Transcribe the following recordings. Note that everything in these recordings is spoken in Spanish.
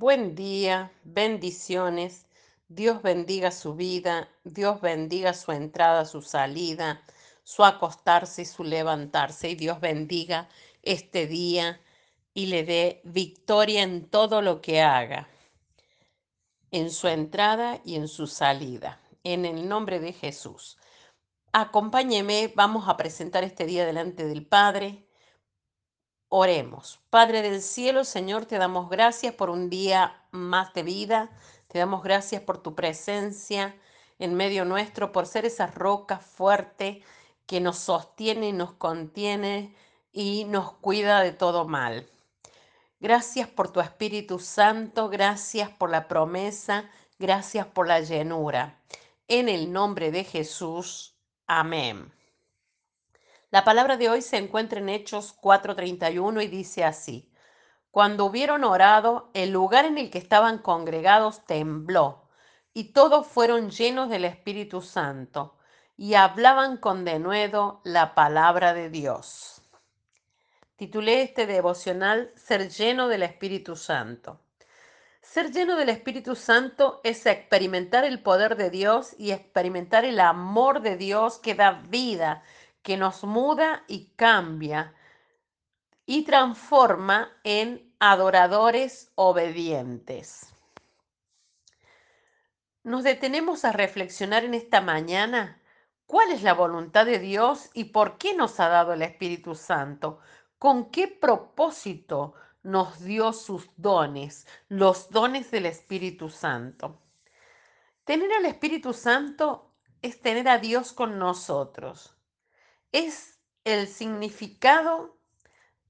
Buen día, bendiciones. Dios bendiga su vida, Dios bendiga su entrada, su salida, su acostarse y su levantarse. Y Dios bendiga este día y le dé victoria en todo lo que haga, en su entrada y en su salida. En el nombre de Jesús. Acompáñeme, vamos a presentar este día delante del Padre. Oremos. Padre del cielo, Señor, te damos gracias por un día más de vida. Te damos gracias por tu presencia en medio nuestro, por ser esa roca fuerte que nos sostiene y nos contiene y nos cuida de todo mal. Gracias por tu Espíritu Santo, gracias por la promesa, gracias por la llenura. En el nombre de Jesús, amén. La palabra de hoy se encuentra en Hechos 4:31 y dice así, Cuando hubieron orado, el lugar en el que estaban congregados tembló, y todos fueron llenos del Espíritu Santo, y hablaban con denuedo la palabra de Dios. Titulé este devocional Ser lleno del Espíritu Santo. Ser lleno del Espíritu Santo es experimentar el poder de Dios y experimentar el amor de Dios que da vida, que nos muda y cambia y transforma en adoradores obedientes. Nos detenemos a reflexionar en esta mañana cuál es la voluntad de Dios y por qué nos ha dado el Espíritu Santo, con qué propósito nos dio sus dones, los dones del Espíritu Santo. Tener al Espíritu Santo es tener a Dios con nosotros es el significado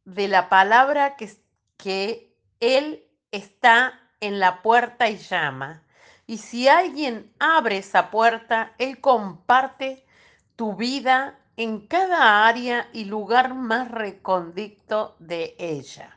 de la palabra que, que Él está en la puerta y llama. Y si alguien abre esa puerta, Él comparte tu vida en cada área y lugar más recondicto de ella.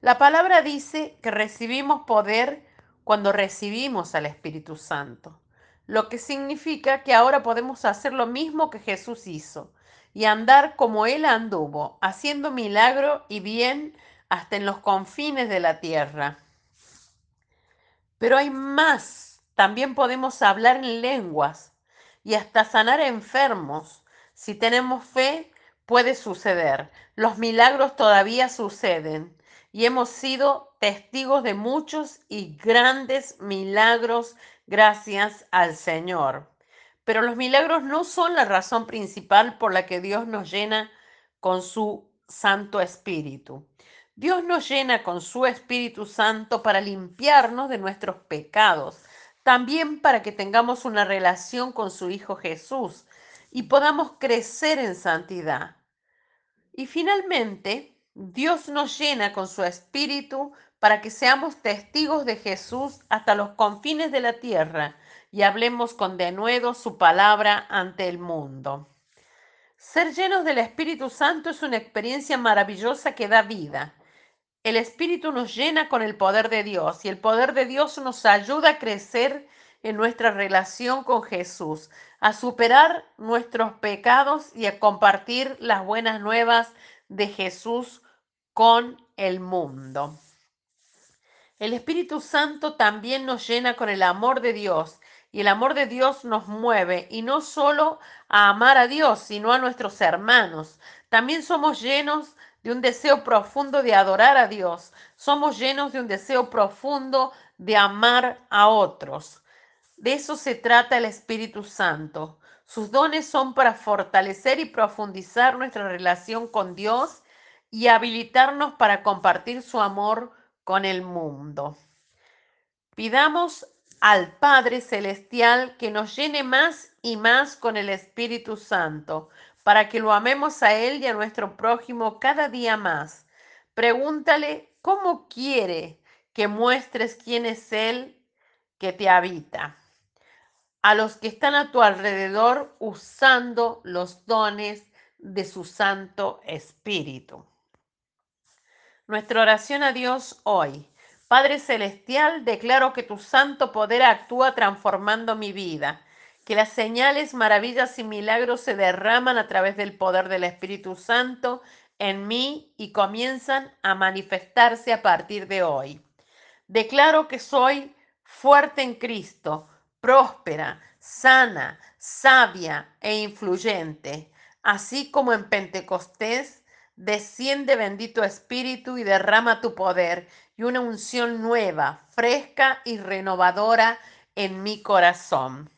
La palabra dice que recibimos poder cuando recibimos al Espíritu Santo lo que significa que ahora podemos hacer lo mismo que Jesús hizo y andar como Él anduvo, haciendo milagro y bien hasta en los confines de la tierra. Pero hay más, también podemos hablar en lenguas y hasta sanar enfermos. Si tenemos fe, puede suceder. Los milagros todavía suceden y hemos sido testigos de muchos y grandes milagros gracias al Señor. Pero los milagros no son la razón principal por la que Dios nos llena con su Santo Espíritu. Dios nos llena con su Espíritu Santo para limpiarnos de nuestros pecados, también para que tengamos una relación con su Hijo Jesús y podamos crecer en santidad. Y finalmente, Dios nos llena con su Espíritu para que seamos testigos de Jesús hasta los confines de la tierra y hablemos con denuedo su palabra ante el mundo. Ser llenos del Espíritu Santo es una experiencia maravillosa que da vida. El Espíritu nos llena con el poder de Dios y el poder de Dios nos ayuda a crecer en nuestra relación con Jesús, a superar nuestros pecados y a compartir las buenas nuevas de Jesús con el mundo. El Espíritu Santo también nos llena con el amor de Dios y el amor de Dios nos mueve y no solo a amar a Dios, sino a nuestros hermanos. También somos llenos de un deseo profundo de adorar a Dios. Somos llenos de un deseo profundo de amar a otros. De eso se trata el Espíritu Santo. Sus dones son para fortalecer y profundizar nuestra relación con Dios y habilitarnos para compartir su amor con el mundo. Pidamos al Padre Celestial que nos llene más y más con el Espíritu Santo, para que lo amemos a Él y a nuestro prójimo cada día más. Pregúntale cómo quiere que muestres quién es Él que te habita. A los que están a tu alrededor usando los dones de su Santo Espíritu. Nuestra oración a Dios hoy. Padre Celestial, declaro que tu santo poder actúa transformando mi vida, que las señales, maravillas y milagros se derraman a través del poder del Espíritu Santo en mí y comienzan a manifestarse a partir de hoy. Declaro que soy fuerte en Cristo, próspera, sana, sabia e influyente. Así como en Pentecostés, desciende bendito Espíritu y derrama tu poder y una unción nueva, fresca y renovadora en mi corazón.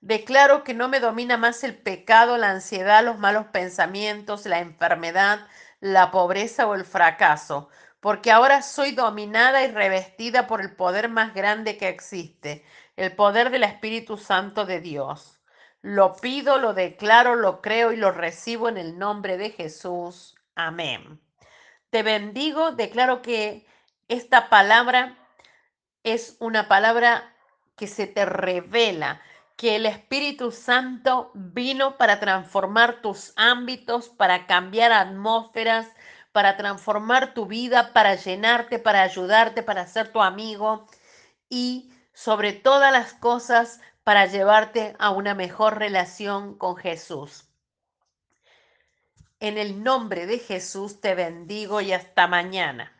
Declaro que no me domina más el pecado, la ansiedad, los malos pensamientos, la enfermedad, la pobreza o el fracaso, porque ahora soy dominada y revestida por el poder más grande que existe, el poder del Espíritu Santo de Dios. Lo pido, lo declaro, lo creo y lo recibo en el nombre de Jesús. Amén. Te bendigo, declaro que esta palabra es una palabra que se te revela, que el Espíritu Santo vino para transformar tus ámbitos, para cambiar atmósferas, para transformar tu vida, para llenarte, para ayudarte, para ser tu amigo y sobre todas las cosas para llevarte a una mejor relación con Jesús. En el nombre de Jesús te bendigo y hasta mañana.